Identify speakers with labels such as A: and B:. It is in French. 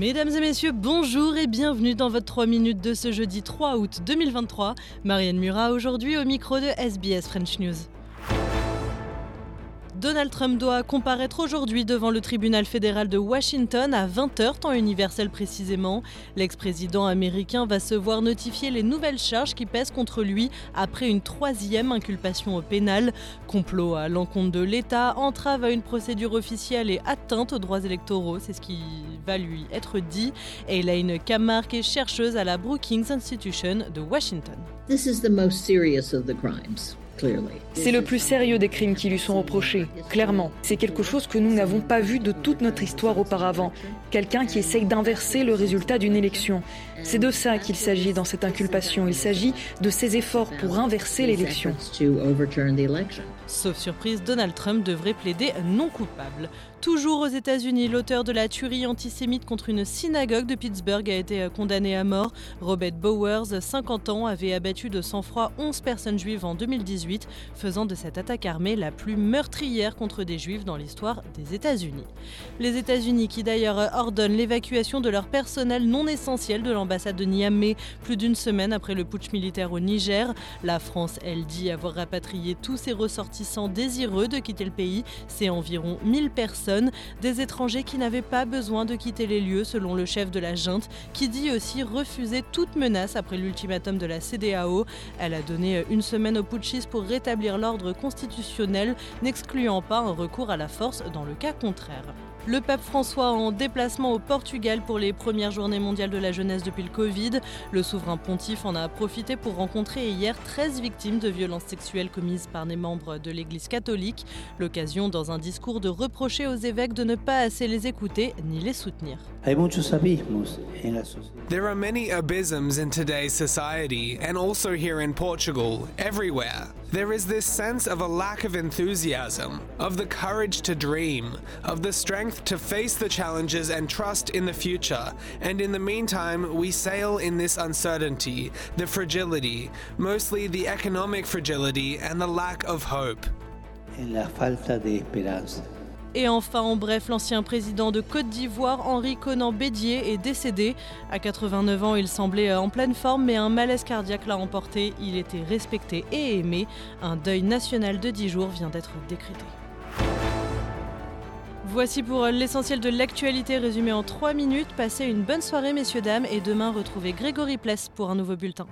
A: Mesdames et messieurs, bonjour et bienvenue dans votre 3 minutes de ce jeudi 3 août 2023. Marianne Murat aujourd'hui au micro de SBS French News. Donald Trump doit comparaître aujourd'hui devant le tribunal fédéral de Washington à 20h, temps universel précisément. L'ex-président américain va se voir notifier les nouvelles charges qui pèsent contre lui après une troisième inculpation au pénal. Complot à l'encontre de l'État, entrave à une procédure officielle et atteinte aux droits électoraux, c'est ce qui va lui être dit. Elaine Kamark est chercheuse à la Brookings Institution de Washington.
B: C'est le plus sérieux des crimes qui lui sont reprochés, clairement. C'est quelque chose que nous n'avons pas vu de toute notre histoire auparavant. Quelqu'un qui essaye d'inverser le résultat d'une élection. C'est de ça qu'il s'agit dans cette inculpation. Il s'agit de ses efforts pour inverser l'élection.
A: Sauf surprise, Donald Trump devrait plaider non coupable. Toujours aux États-Unis, l'auteur de la tuerie antisémite contre une synagogue de Pittsburgh a été condamné à mort. Robert Bowers, 50 ans, avait abattu de sang-froid 11 personnes juives en 2018, faisant de cette attaque armée la plus meurtrière contre des juifs dans l'histoire des États-Unis. Les États-Unis qui d'ailleurs ordonnent l'évacuation de leur personnel non essentiel de l'ambassade de Niamey plus d'une semaine après le putsch militaire au Niger. La France, elle dit avoir rapatrié tous ses ressortissants désireux de quitter le pays. C'est environ 1000 personnes des étrangers qui n'avaient pas besoin de quitter les lieux selon le chef de la junte, qui dit aussi refuser toute menace après l'ultimatum de la CDAO. Elle a donné une semaine aux putschistes pour rétablir l'ordre constitutionnel, n'excluant pas un recours à la force dans le cas contraire. Le pape François en déplacement au Portugal pour les premières journées mondiales de la jeunesse depuis le Covid. Le souverain pontife en a profité pour rencontrer hier 13 victimes de violences sexuelles commises par des membres de l'Église catholique. L'occasion dans un discours de reprocher aux évêques de ne pas assez les écouter ni les soutenir.
C: There are many abysms in today's society and also here in Portugal, everywhere. There is this sense of a lack of enthusiasm, of the courage to dream, of the strength to face the challenges and trust in the future. And in the meantime, we sail in this uncertainty, the fragility, mostly the economic fragility and the lack of hope.
D: En la falta de esperanza.
A: Et enfin, en bref, l'ancien président de Côte d'Ivoire, Henri Conan Bédier, est décédé. À 89 ans, il semblait en pleine forme, mais un malaise cardiaque l'a emporté. Il était respecté et aimé. Un deuil national de 10 jours vient d'être décrété. Voici pour l'essentiel de l'actualité résumée en 3 minutes. Passez une bonne soirée, messieurs, dames, et demain, retrouvez Grégory Pless pour un nouveau bulletin.